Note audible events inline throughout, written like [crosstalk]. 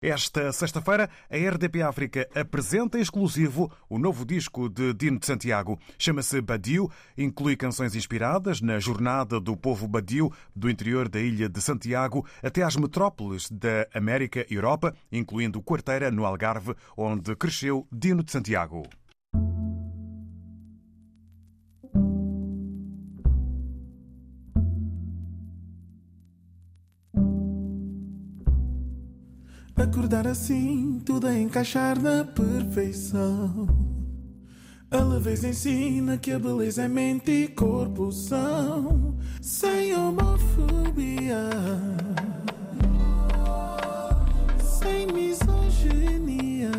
Esta sexta-feira, a RDP África apresenta em exclusivo o novo disco de Dino de Santiago. Chama-se Badiu, inclui canções inspiradas na jornada do povo Badiu do interior da ilha de Santiago até às metrópoles da América e Europa, incluindo Quarteira, no Algarve, onde cresceu Dino de Santiago. Acordar assim, tudo a encaixar na perfeição. A leveza ensina que a beleza é mente e corpo são, sem homofobia, sem misoginia.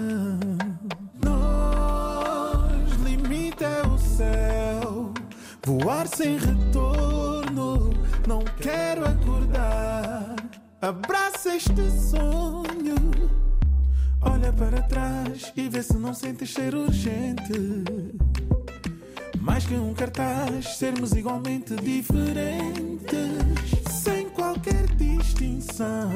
Nós, limite é o céu, voar sem retorno. Não quero acordar. Abraça este sonho. Olha para trás e vê se não sentes ser urgente. Mais que um cartaz, sermos igualmente diferentes, sem qualquer distinção.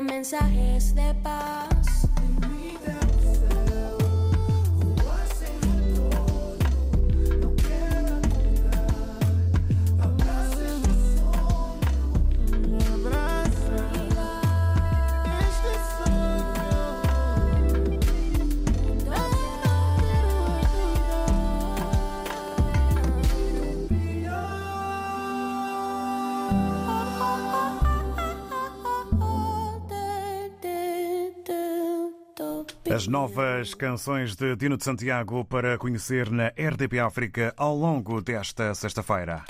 Mensajes de paz. As novas canções de Dino de Santiago para conhecer na RDP África ao longo desta sexta-feira.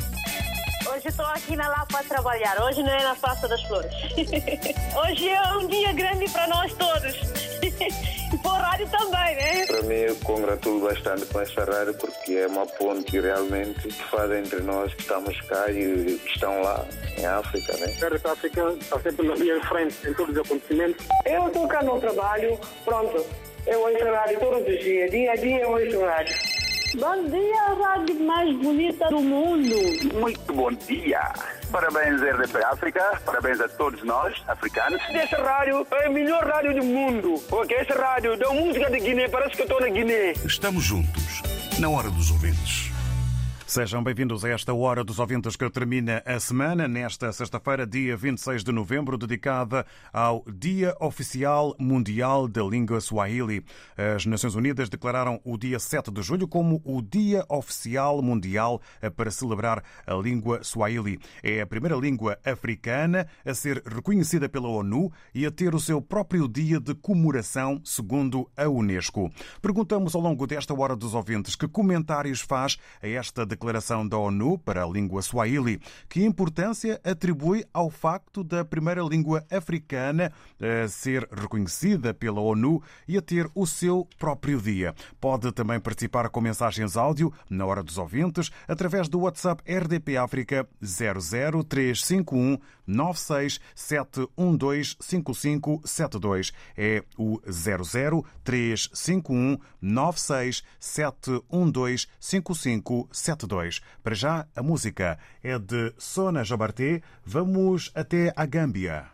Hoje estou aqui na Lapa a trabalhar, hoje não é na Praça das Flores. [laughs] Hoje é um dia grande para nós todos. [laughs] E para o rádio também, né? Para mim, eu congratulo bastante com essa rádio porque é uma ponte realmente que faz entre nós que estamos cá e que estão lá em África, né? A República Africana está sempre na linha de frente em todos os acontecimentos. Eu estou cá no trabalho, pronto. Eu ouço rádio todos os dias, dia a dia eu ouço rádio. Bom dia, a rádio mais bonita do mundo. Muito bom dia. Parabéns, RDP África. Parabéns a todos nós, africanos. Essa rádio é a melhor rádio do mundo. Porque essa rádio dá música de Guiné, parece que eu estou na Guiné. Estamos juntos, na hora dos ouvintes. Sejam bem-vindos a esta Hora dos Ouvintes que termina a semana, nesta sexta-feira, dia 26 de novembro, dedicada ao Dia Oficial Mundial da Língua Swahili. As Nações Unidas declararam o dia 7 de julho como o Dia Oficial Mundial para celebrar a língua Swahili. É a primeira língua africana a ser reconhecida pela ONU e a ter o seu próprio dia de comemoração, segundo a Unesco. Perguntamos ao longo desta Hora dos Ouvintes que comentários faz a esta declaração Declaração da ONU para a língua Swahili. Que importância atribui ao facto da primeira língua africana a ser reconhecida pela ONU e a ter o seu próprio dia? Pode também participar com mensagens áudio na hora dos ouvintes através do WhatsApp RDP África 00351 967125572. É o 00351 967125572. Para já, a música é de Sona Jabarté. Vamos até a Gâmbia.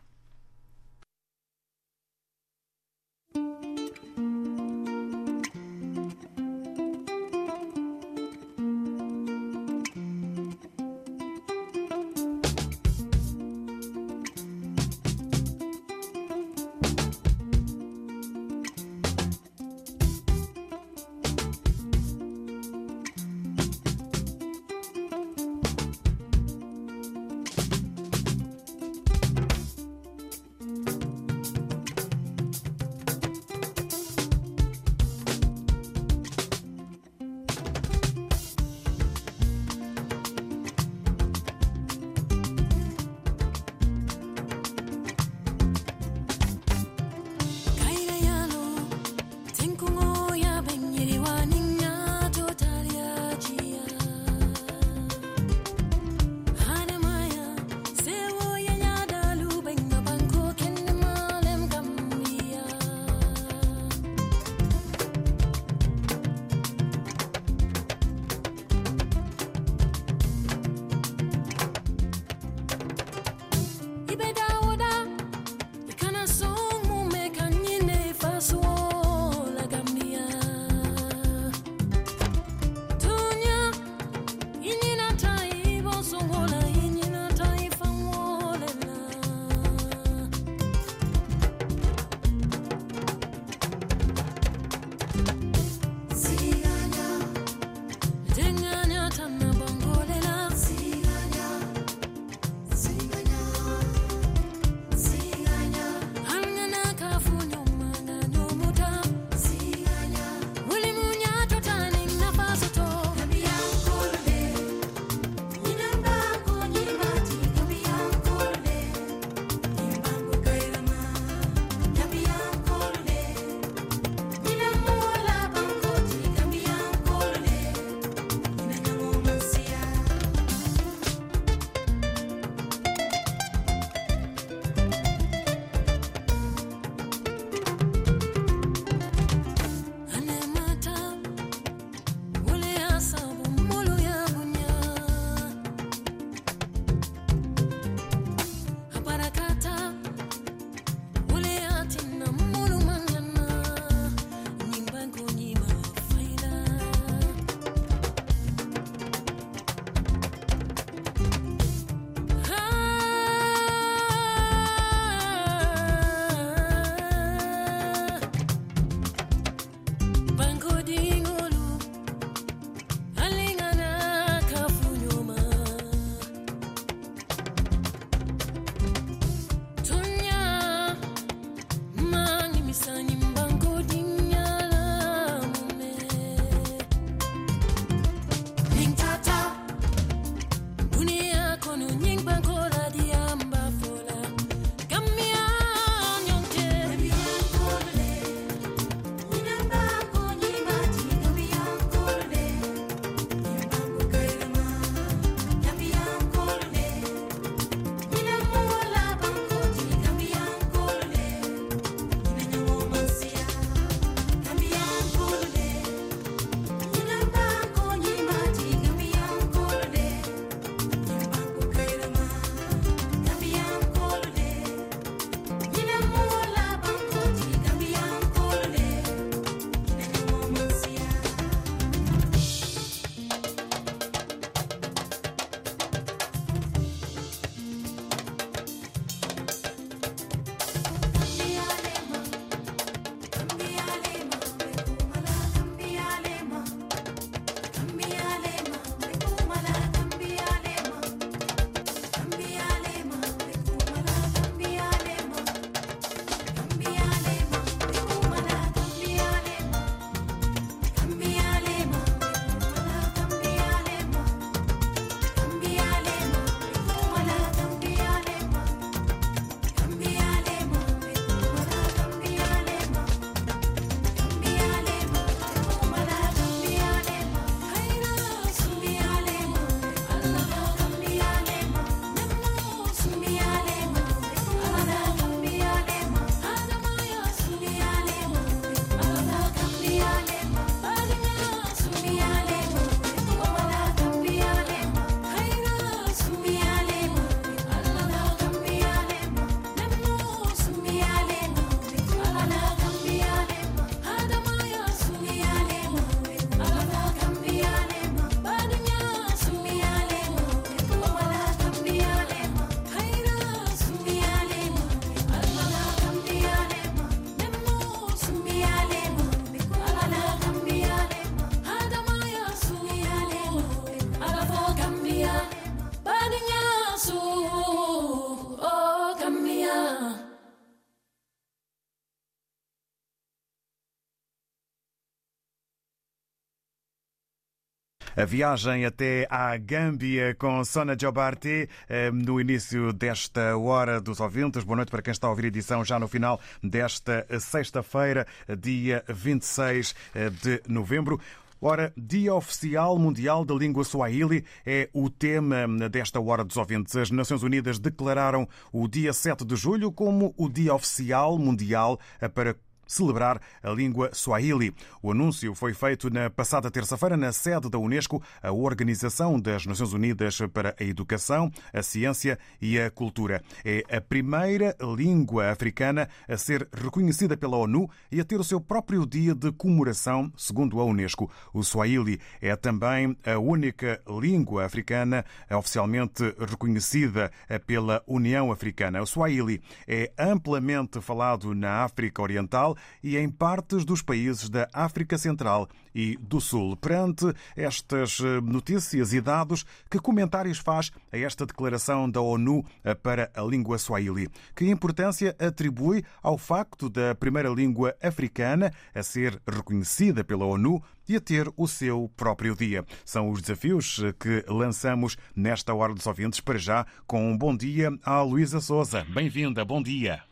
A viagem até à Gâmbia com Sona Jobarte eh, no início desta hora dos ouvintes. Boa noite para quem está a ouvir a edição já no final desta sexta-feira, dia 26 eh, de novembro. Ora, Dia Oficial Mundial da Língua Swahili é o tema desta Hora dos Ouvintes. As Nações Unidas declararam o dia 7 de julho como o Dia Oficial Mundial para celebrar a língua Swahili. O anúncio foi feito na passada terça-feira na sede da Unesco, a Organização das Nações Unidas para a Educação, a Ciência e a Cultura. É a primeira língua africana a ser reconhecida pela ONU e a ter o seu próprio dia de comemoração, segundo a Unesco. O Swahili é também a única língua africana oficialmente reconhecida pela União Africana. O Swahili é amplamente falado na África Oriental e em partes dos países da África Central e do Sul. Perante estas eh, notícias e dados, que comentários faz a esta declaração da ONU eh, para a língua Swahili? Que importância atribui ao facto da primeira língua africana a ser reconhecida pela ONU e a ter o seu próprio dia. São os desafios eh, que lançamos nesta Hora dos Ouvintes para já, com um bom dia à Luísa Souza. Bem-vinda, bom dia.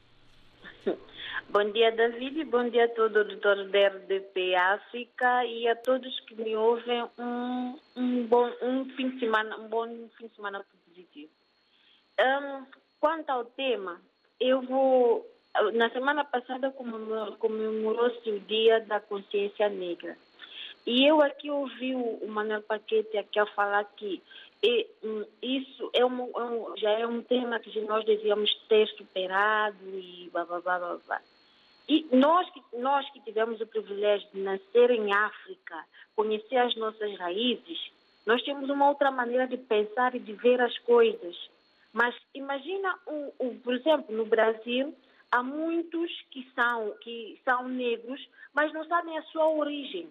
Bom dia, David, bom dia a todo o auditor da RDP África e a todos que me ouvem. Um, um, bom um fim de semana, um bom fim de semana positivo. Um, quanto ao tema, eu vou. Na semana passada comemorou-se o Dia da Consciência Negra. E eu aqui ouvi o Manuel Paquete aqui a falar que e, isso é um, é um, já é um tema que nós devíamos ter superado e blá blá blá blá. blá. E nós que, nós que tivemos o privilégio de nascer em África, conhecer as nossas raízes, nós temos uma outra maneira de pensar e de ver as coisas. Mas imagina, o, o, por exemplo, no Brasil, há muitos que são, que são negros, mas não sabem a sua origem.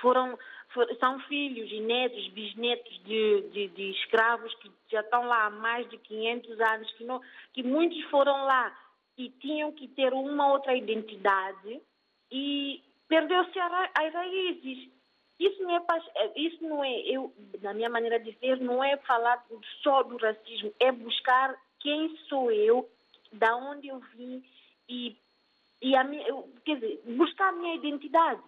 Foram, for, são filhos e netos, bisnetos de, de, de, escravos que já estão lá há mais de 500 anos, que, não, que muitos foram lá e tinham que ter uma outra identidade e perdeu-se as raízes. Isso não é, isso não é, eu, na minha maneira de ver, não é falar só do racismo, é buscar quem sou eu, da onde eu vim e, e a minha, quer dizer, buscar a minha identidade.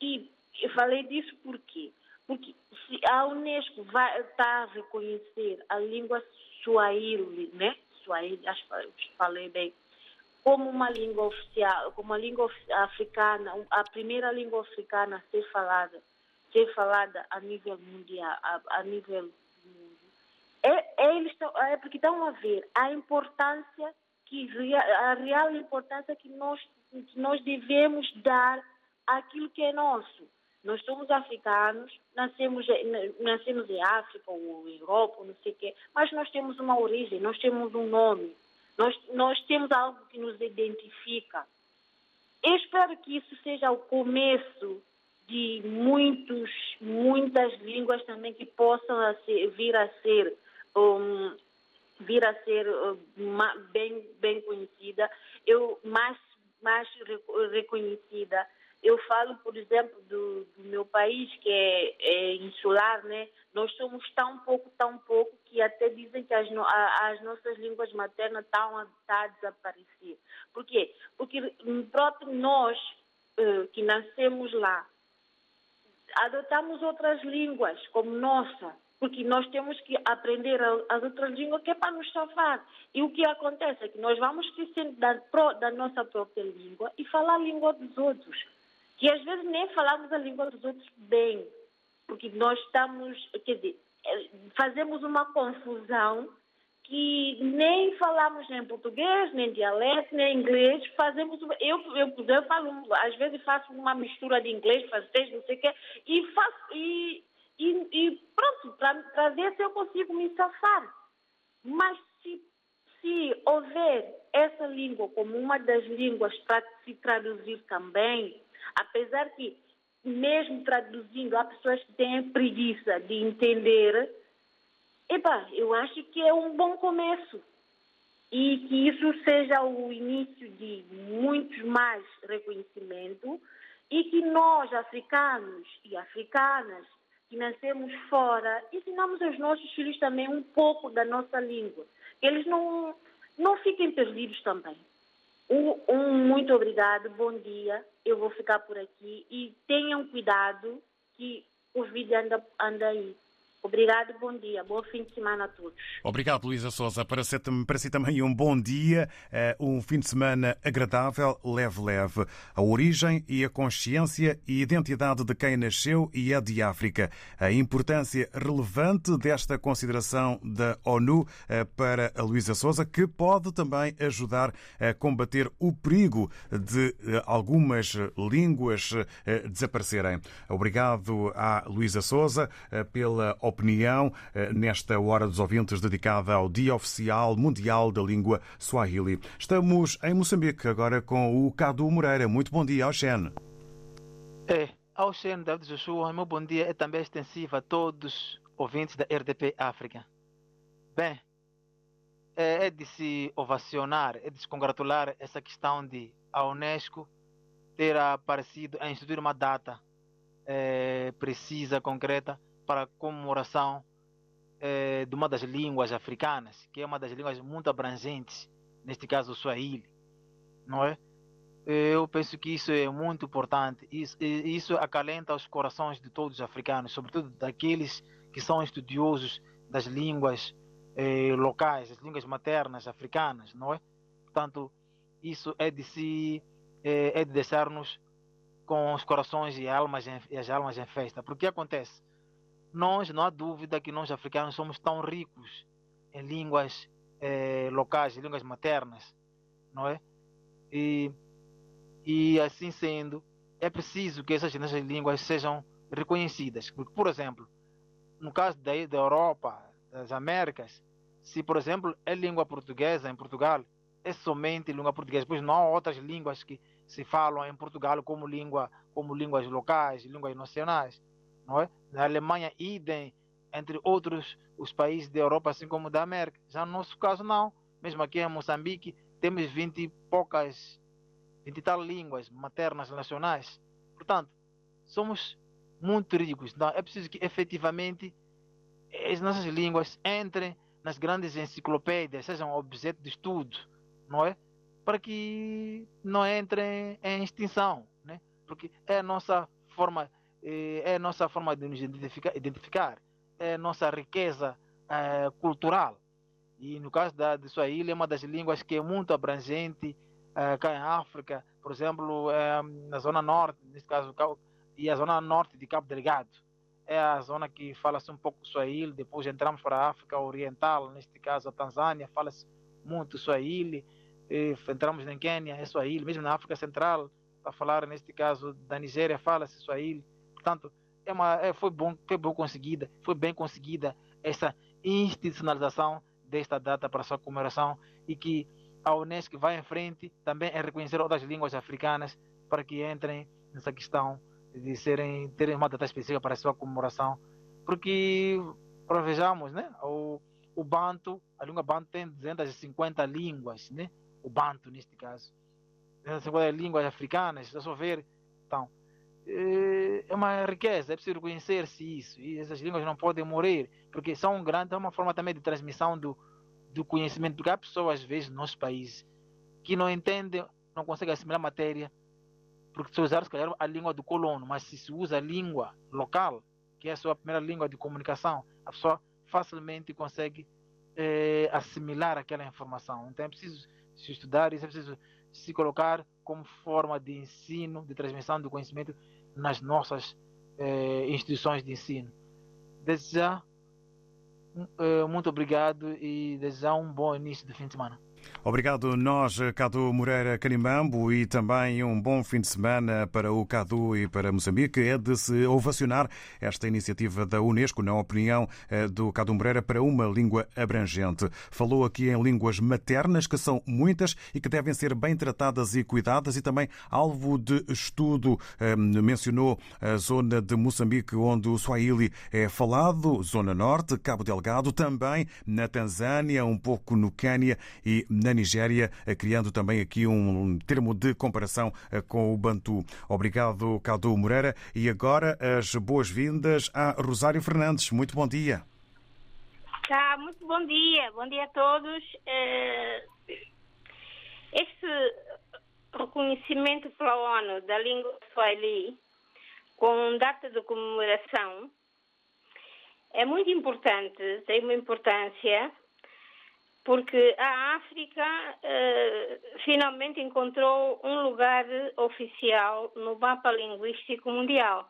E eu falei disso por quê? Porque se a Unesco vai tá a reconhecer a língua Swahili, né? Swahili, acho que falei bem, como uma língua oficial, como uma língua africana, a primeira língua africana a ser falada, ser falada a nível mundial, a, a nível mundo. É, é, eles estão, é porque estão a ver a importância que a real importância que nós que nós devemos dar àquilo que é nosso. Nós somos africanos, nascemos, nascemos em África ou Europa, não sei o quê, mas nós temos uma origem, nós temos um nome. Nós, nós temos algo que nos identifica. Eu espero que isso seja o começo de muitos, muitas línguas também que possam a ser, vir a ser um, vir a ser uma, bem bem conhecida, eu mais mais reconhecida eu falo, por exemplo, do, do meu país, que é, é, insular, né? Nós somos tão pouco, tão pouco, que até dizem que as, no, a, as nossas línguas maternas estão a, tá a desaparecer. Por quê? Porque próprio nós, uh, que nascemos lá, adotamos outras línguas como nossa, porque nós temos que aprender as outras línguas que é para nos salvar. E o que acontece é que nós vamos esquecendo da, da nossa própria língua e falar a língua dos outros que às vezes nem falamos a língua dos outros bem, porque nós estamos, quer dizer, eh, fazemos uma confusão que nem falamos nem português, nem dialeto, nem inglês, fazemos, eu, eu, eu falo, às vezes faço uma mistura de inglês, francês, não sei o quê, e faço, e, e, e pronto, para ver se eu consigo me safar. Mas se, se houver essa língua como uma das línguas para se traduzir também, Apesar que, mesmo traduzindo, há pessoas que têm preguiça de entender, epa, eu acho que é um bom começo. E que isso seja o início de muitos mais reconhecimento e que nós, africanos e africanas, que nascemos fora, ensinamos aos nossos filhos também um pouco da nossa língua. Eles não, não fiquem perdidos também. Um, muito obrigado, bom dia. Eu vou ficar por aqui e tenham cuidado que o vídeo anda, anda aí. Obrigado, bom dia. Bom fim de semana a todos. Obrigado, Luísa Souza. Para si, para si também um bom dia, eh, um fim de semana agradável, leve-leve. A origem e a consciência e identidade de quem nasceu e é de África. A importância relevante desta consideração da ONU eh, para a Luísa Souza, que pode também ajudar a combater o perigo de eh, algumas línguas desaparecerem. Obrigado à Luísa Souza pela opinião eh, nesta Hora dos Ouvintes dedicada ao Dia Oficial Mundial da Língua Swahili. Estamos em Moçambique agora com o Cadu Moreira. Muito bom dia, Oxen. É, Oxen David Joshua, meu bom dia é também extensivo a todos os ouvintes da RDP África. Bem, é, é de se ovacionar, é de se congratular essa questão de a Unesco ter aparecido a instituir uma data é, precisa, concreta, para a comemoração eh, de uma das línguas africanas, que é uma das línguas muito abrangentes, neste caso o Swahili, não é? Eu penso que isso é muito importante. Isso, isso acalenta os corações de todos os africanos, sobretudo daqueles que são estudiosos das línguas eh, locais, as línguas maternas africanas, não é? Portanto, isso é de se é, é de deixar-nos com os corações e, almas em, e as almas em festa. Porque acontece? Nós, não há dúvida que nós africanos somos tão ricos em línguas eh, locais, em línguas maternas, não é? E, e assim sendo, é preciso que essas, essas línguas sejam reconhecidas. Porque, por exemplo, no caso da, da Europa, das Américas, se, por exemplo, é língua portuguesa em Portugal, é somente língua portuguesa, pois não há outras línguas que se falam em Portugal como língua, como línguas locais, línguas nacionais não é? Na Alemanha, idem, entre outros os países da Europa, assim como da América. Já no nosso caso, não. Mesmo aqui em Moçambique, temos 20 e poucas, 20 e tal línguas maternas nacionais. Portanto, somos muito ricos. Então, é preciso que efetivamente as nossas línguas entrem nas grandes enciclopédias, sejam objeto de estudo, não é? Para que não entrem em extinção, né? Porque é a nossa forma é a nossa forma de nos identificar, identificar é a nossa riqueza é, cultural. E no caso da, de Swahili, é uma das línguas que é muito abrangente é, cá em África, por exemplo, é, na zona norte, nesse caso, e a zona norte de Cabo Delgado. É a zona que fala-se um pouco Swahili, depois entramos para a África Oriental, neste caso a Tanzânia, fala-se muito Swahili, entramos na Quênia, é Swahili, mesmo na África Central, para falar neste caso da Nigéria, fala-se Swahili. Portanto, é uma, é, foi, bom, foi bom conseguida, foi bem conseguida essa institucionalização desta data para sua comemoração e que a Unesco vai em frente também em reconhecer outras línguas africanas para que entrem nessa questão de serem terem uma data específica para sua comemoração, porque para vejamos, né, o, o Banto, a língua Banto tem 250 línguas, né, o Banto neste caso, 250 línguas africanas, é só ver, então é uma riqueza, é preciso reconhecer-se isso. E essas línguas não podem morrer, porque são grandes, é uma forma também de transmissão do, do conhecimento. Porque há pessoas, às vezes, no nosso país, que não entendem, não conseguem assimilar matéria, porque se usar, se calhar, a língua do colono, mas se se usa a língua local, que é a sua primeira língua de comunicação, a pessoa facilmente consegue eh, assimilar aquela informação. Então é preciso se estudar, isso é preciso se colocar como forma de ensino, de transmissão do conhecimento nas nossas eh, instituições de ensino. Desejar eh, muito obrigado e desejar um bom início de fim de semana. Obrigado nós, Cadu Moreira Canimambo, e também um bom fim de semana para o Cadu e para Moçambique. É de se ovacionar esta iniciativa da Unesco, na opinião eh, do Cadu Moreira, para uma língua abrangente. Falou aqui em línguas maternas, que são muitas e que devem ser bem tratadas e cuidadas, e também alvo de estudo. Eh, mencionou a zona de Moçambique, onde o Swahili é falado, Zona Norte, Cabo Delgado, também na Tanzânia, um pouco no Quênia e na Nigéria, criando também aqui um termo de comparação com o Bantu. Obrigado, Cadu Moreira. E agora as boas-vindas a Rosário Fernandes. Muito bom dia. Tá, muito bom dia. Bom dia a todos. Este reconhecimento pela ONU da língua Swahili com data de comemoração é muito importante, tem uma importância, porque a África eh, finalmente encontrou um lugar oficial no mapa linguístico mundial.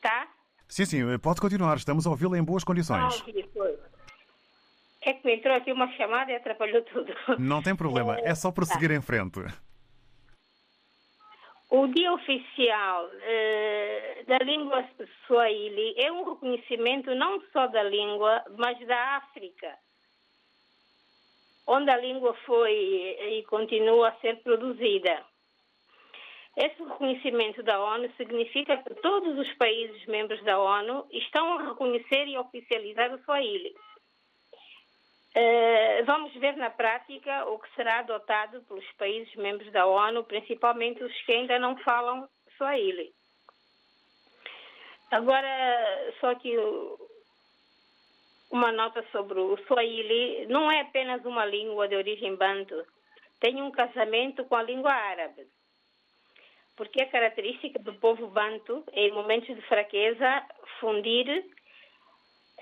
Tá? Sim, sim, pode continuar, estamos a ouvi-la em boas condições. Ah, é que me entrou aqui uma chamada e atrapalhou tudo. Não tem problema, [laughs] é só prosseguir tá. em frente. O Dia Oficial eh, da Língua Swahili é um reconhecimento não só da língua, mas da África, onde a língua foi e continua a ser produzida. Esse reconhecimento da ONU significa que todos os países membros da ONU estão a reconhecer e oficializar o Swahili. Uh, vamos ver na prática o que será adotado pelos países membros da ONU, principalmente os que ainda não falam Swahili. Agora, só que uma nota sobre o Swahili não é apenas uma língua de origem banto, tem um casamento com a língua árabe. Porque é característica do povo banto, em momentos de fraqueza, fundir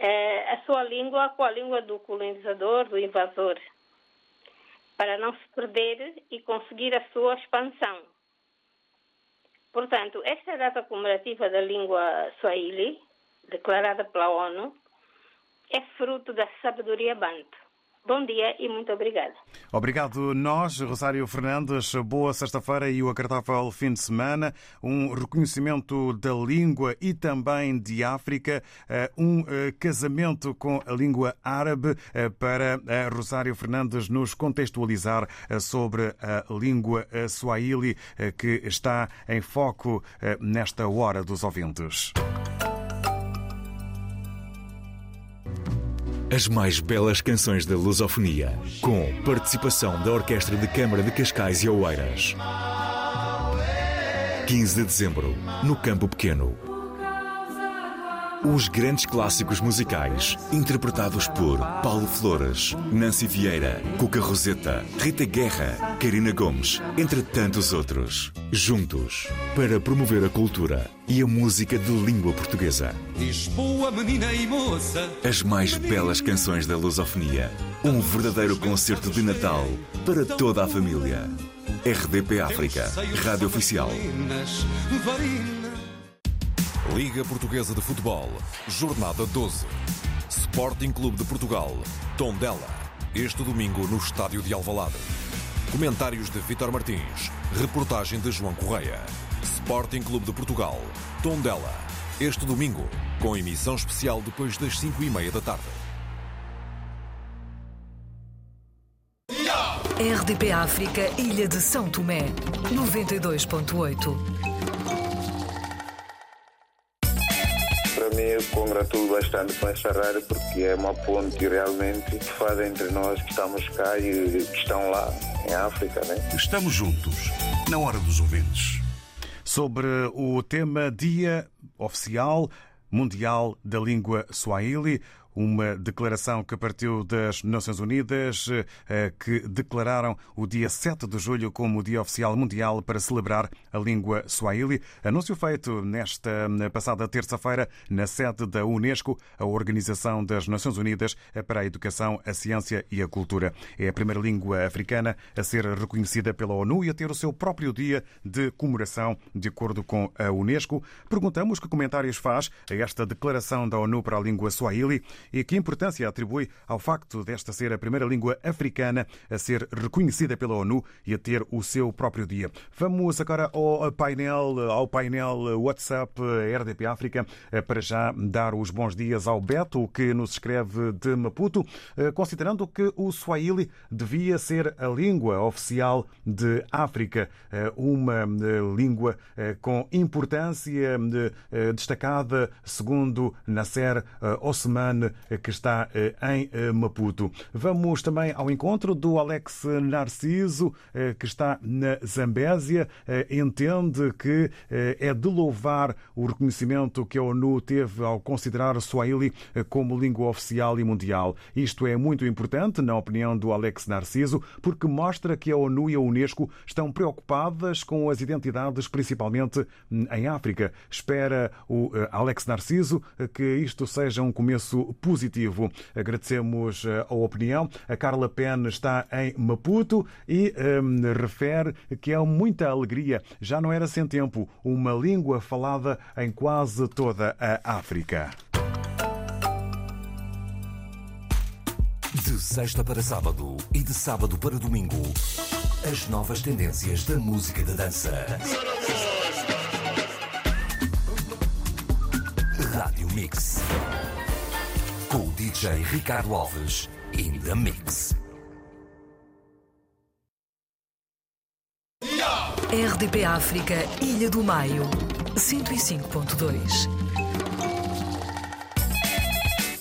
é, a sua língua com a língua do colonizador, do invasor, para não se perder e conseguir a sua expansão. Portanto, esta data comemorativa da língua Swahili, declarada pela ONU, é fruto da sabedoria banto. Bom dia e muito obrigada. Obrigado nós, Rosário Fernandes. Boa sexta-feira e o agradável fim de semana. Um reconhecimento da língua e também de África. Eh, um eh, casamento com a língua árabe eh, para Rosário Fernandes nos contextualizar sobre a língua swahili que está em foco nesta hora dos ouvintes. As mais belas canções da lusofonia, com participação da Orquestra de Câmara de Cascais e Oeiras. 15 de dezembro, no Campo Pequeno. Os grandes clássicos musicais, interpretados por Paulo Flores, Nancy Vieira, Cuca Roseta, Rita Guerra, Karina Gomes, entre tantos outros. Juntos, para promover a cultura e a música de língua portuguesa. Lisboa, menina e moça. As mais belas canções da lusofonia. Um verdadeiro concerto de Natal para toda a família. RDP África, Rádio Oficial. Liga Portuguesa de Futebol, Jornada 12. Sporting Clube de Portugal, Tondela. Este domingo no Estádio de Alvalade. Comentários de Vitor Martins. Reportagem de João Correia. Sporting Clube de Portugal, Tondela. Este domingo, com emissão especial depois das 5 e meia da tarde. RDP África, Ilha de São Tomé, 92.8. me congratulo bastante com essa rádio porque é uma ponte realmente que faz entre nós que estamos cá e que estão lá em África. Né? Estamos juntos, na hora dos ouvintes. Sobre o tema Dia Oficial Mundial da Língua Swahili, uma declaração que partiu das Nações Unidas, eh, que declararam o dia 7 de julho como o Dia Oficial Mundial para celebrar a língua Swahili. Anúncio feito nesta passada terça-feira na sede da Unesco, a Organização das Nações Unidas para a Educação, a Ciência e a Cultura. É a primeira língua africana a ser reconhecida pela ONU e a ter o seu próprio dia de comemoração, de acordo com a Unesco. Perguntamos que comentários faz a esta declaração da ONU para a língua Swahili e que importância atribui ao facto desta ser a primeira língua africana a ser reconhecida pela ONU e a ter o seu próprio dia. Vamos agora ao painel, ao painel WhatsApp RDP África para já dar os bons dias ao Beto, que nos escreve de Maputo, considerando que o Swahili devia ser a língua oficial de África, uma língua com importância destacada, segundo Nasser Osman que está em Maputo. Vamos também ao encontro do Alex Narciso, que está na Zambésia. Entende que é de louvar o reconhecimento que a ONU teve ao considerar o Swahili como língua oficial e mundial. Isto é muito importante, na opinião do Alex Narciso, porque mostra que a ONU e a Unesco estão preocupadas com as identidades, principalmente hum, em África. Espera o eh, Alex Narciso eh, que isto seja um começo positivo. Agradecemos eh, a opinião. A Carla Pen está em Maputo e um, refere que é muita alegria. Já não era sem tempo uma língua falada em quase toda a África. De sexta para sábado e de sábado para domingo, as novas tendências da música da dança. Rádio Mix. DJ Ricardo Alves in the Mix. RDP África, Ilha do Maio, 105.2.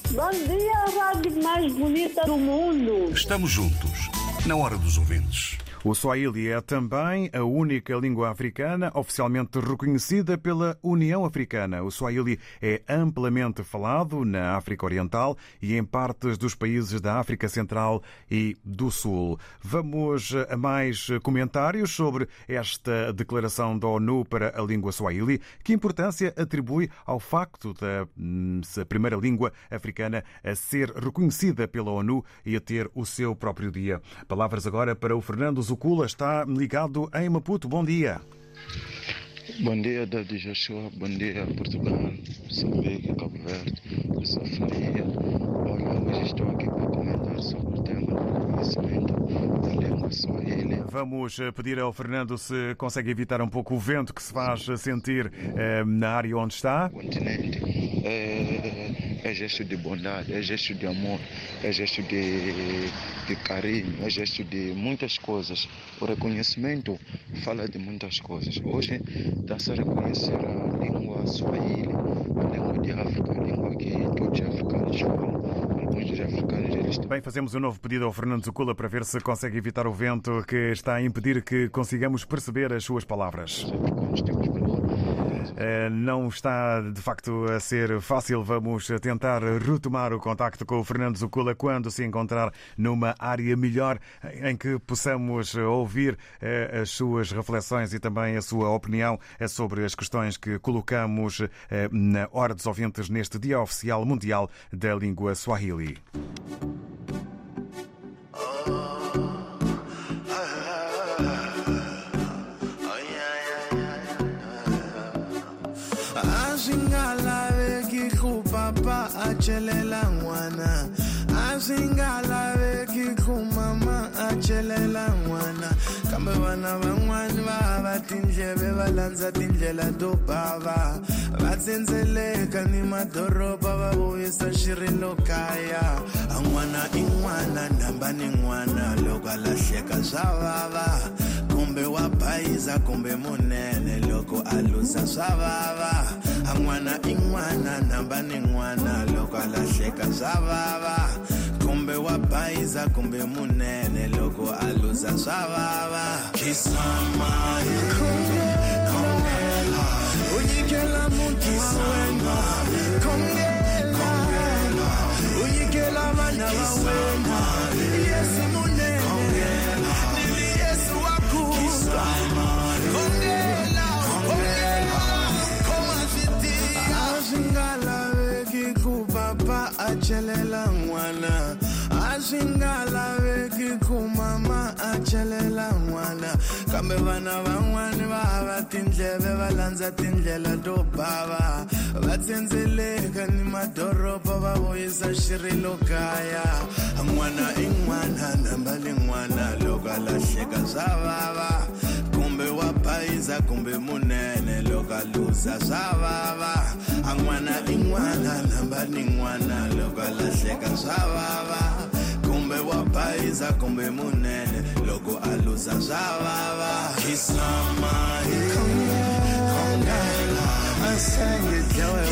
Bom dia, a rádio mais bonita do mundo. Estamos juntos, na hora dos ouvintes. O Swahili é também a única língua africana oficialmente reconhecida pela União Africana. O Swahili é amplamente falado na África Oriental e em partes dos países da África Central e do Sul. Vamos a mais comentários sobre esta declaração da ONU para a língua Swahili. Que importância atribui ao facto da hum, primeira língua africana a ser reconhecida pela ONU e a ter o seu próprio dia? Palavras agora para o Fernando Zucula está ligado em Maputo. Bom dia. Bom dia, David Joshua. Bom dia, Portugal, Moçambique, Cabo Verde, sou Faria. Olha, hoje estou aqui para comentar sobre o tema do conhecimento da língua Swahili. Vamos pedir ao Fernando se consegue evitar um pouco o vento que se faz sentir eh, na área onde está. Continente é, é gesto de bondade, é gesto de amor, é gesto de, de carinho, é gesto de muitas coisas. O reconhecimento fala de muitas coisas. Hoje está-se a língua Swahili, a língua de África, a língua que todos os africanos falam. Alguns dos africanos eles Bem, fazemos um novo pedido ao Fernando Zucula para ver se consegue evitar o vento que está a impedir que consigamos perceber as suas palavras. Eh, Não está de facto a ser fácil. Vamos tentar retomar o contacto com o Fernando Zucula quando se encontrar numa área melhor em que possamos ouvir eh, as suas reflexões e também a sua opinião eh, sobre as questões que colocamos eh, na Hora dos Ouvintes neste Dia Oficial Mundial da Língua Swahili. Vana van'wani va hava tindleve va landza tindlela to bava. Va tsendzeleka ni madoroba va vuyisa xirilo kaya. I n'wana namba ni n'wana loko a lahleka swa vava. Kumbe wa bayiza kumbe munene loko a luza swa vava. I n'wana namba ni n'wana loko a lahleka swa vava wabaiza kumbe munene loko aluza swa vava kisamaikongela yesu kongela kongela a swi nga laveki ku mama a celela n'wana. Kambe vana van'wani va hava tindleve va landza tindlela to bava. Va tsendzeleka ni madoroba va vuyisa xirilo kaya. N'wana i n'wana namba li n'wana loko a lahleka swa vava. Kumbe wa bayiza kumbe munene loko a luza swa vava. A n'wana i n'wana namba ni n'wana loko a lahleka swa vava. kumewapa iza kumbe munene. Loko aluza zvavava kisamaiongela asengitlewe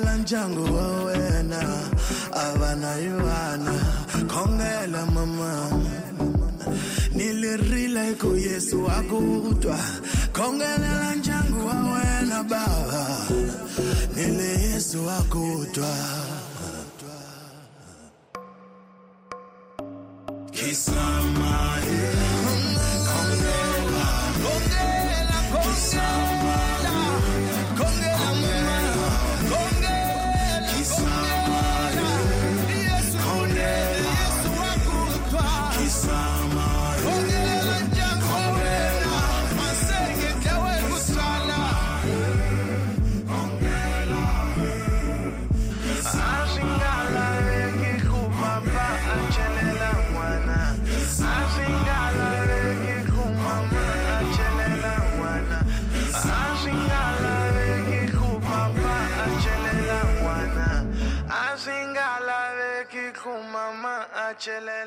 kongela ndyangu wena avana yuana kongela mama. Ni lirile ku yesu akutwa kongela twa khongelela wena baba. Nile yesu akutwa kisama twa चले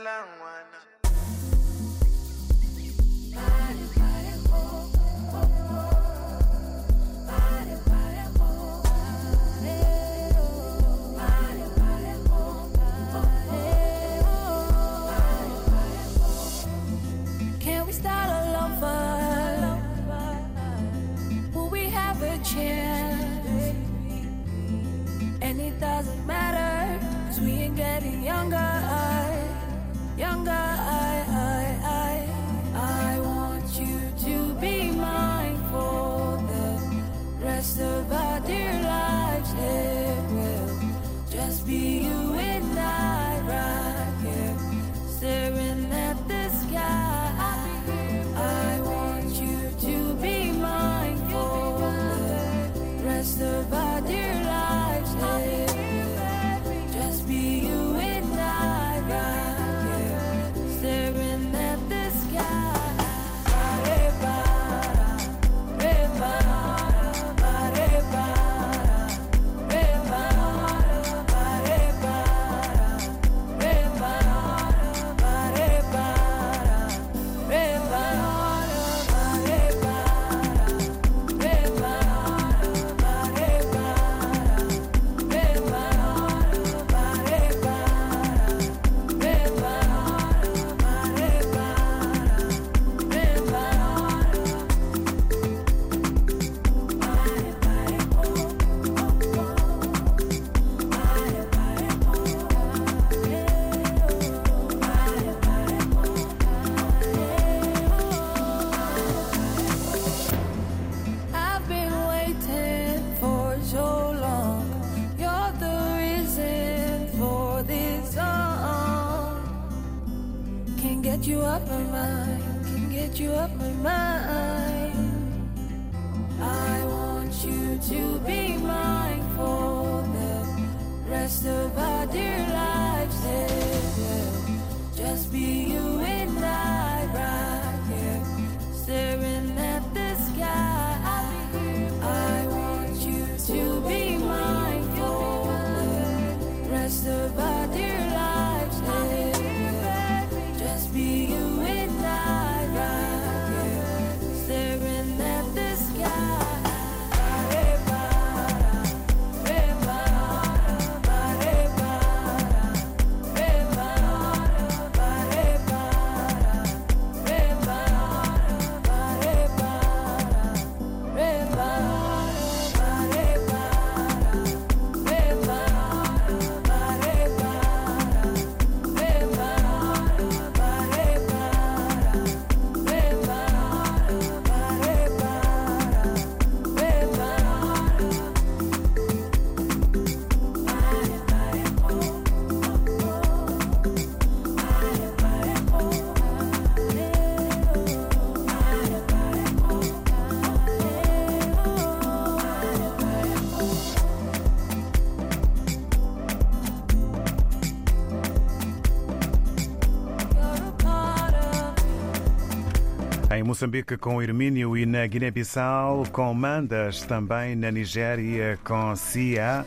Em Moçambique com Hermínio e na Guiné-Bissau com Mandas, também na Nigéria com Cia.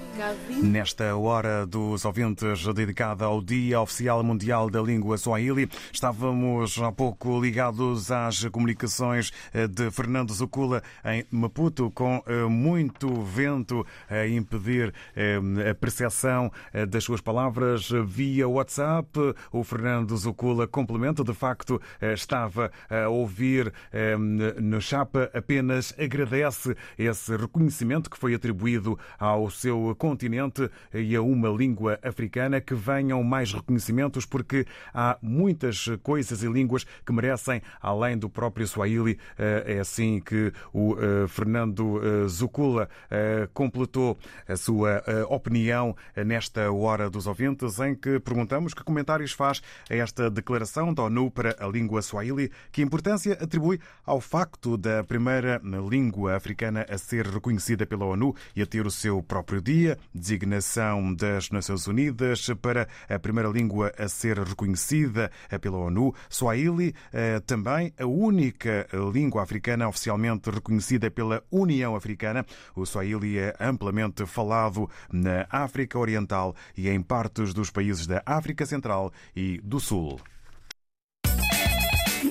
Nesta hora dos ouvintes dedicada ao Dia Oficial Mundial da Língua Swahili, estávamos há pouco ligados às comunicações eh, de Fernando Zucula em Maputo, com eh, muito vento a impedir eh, a percepção das suas palavras via WhatsApp. O Fernando Zucula complementa, de facto, estava a ouvir ouvir eh, no Chapa apenas agradece esse reconhecimento que foi atribuído ao seu continente e a uma língua africana. Que venham mais reconhecimentos, porque há muitas coisas e línguas que merecem, além do próprio Swahili. Eh, é assim que o eh, Fernando Zucula completou a sua opinião nesta Hora dos Ouvintes, em que perguntamos que comentários faz a esta declaração da ONU para a língua Swahili, que importância atribui ao facto da primeira língua africana a ser reconhecida pela ONU e a ter o seu próprio dia, designação das Nações Unidas para a primeira língua a ser reconhecida pela ONU, Swahili, eh, também a única língua africana oficialmente reconhecida pela União Africana. O Swahili é amplamente falado na África Oriental e em partes dos países da África Central e do Sul.